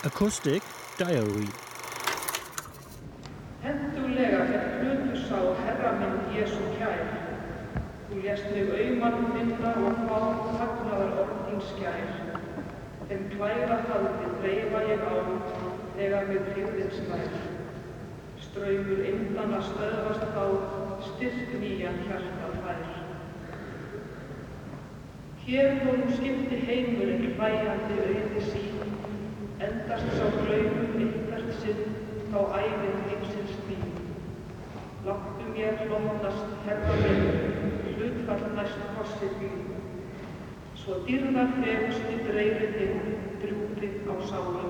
Acoustic Diary Hendulega fyrir hlutu sá Herra minn Jésu kær. Þú lést mig auðmann finna og fá fagnaðar orð þín skær. Þeim klæra haldi dreifa ég á þegar mig hlýðin slær. Ströymur indana stöðvast þá, styrk nýjan hjarta fær. Hér nú skipti endast sá glaumur ykkert sinn þá æfið heimsins þín. Láttu mér hlóttast, herra minn, hlutfall næst kossið þín. Svo dyrðar fegustu dreifið þinn, drjúpið á sála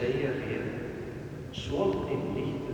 säger er, sålt inte litet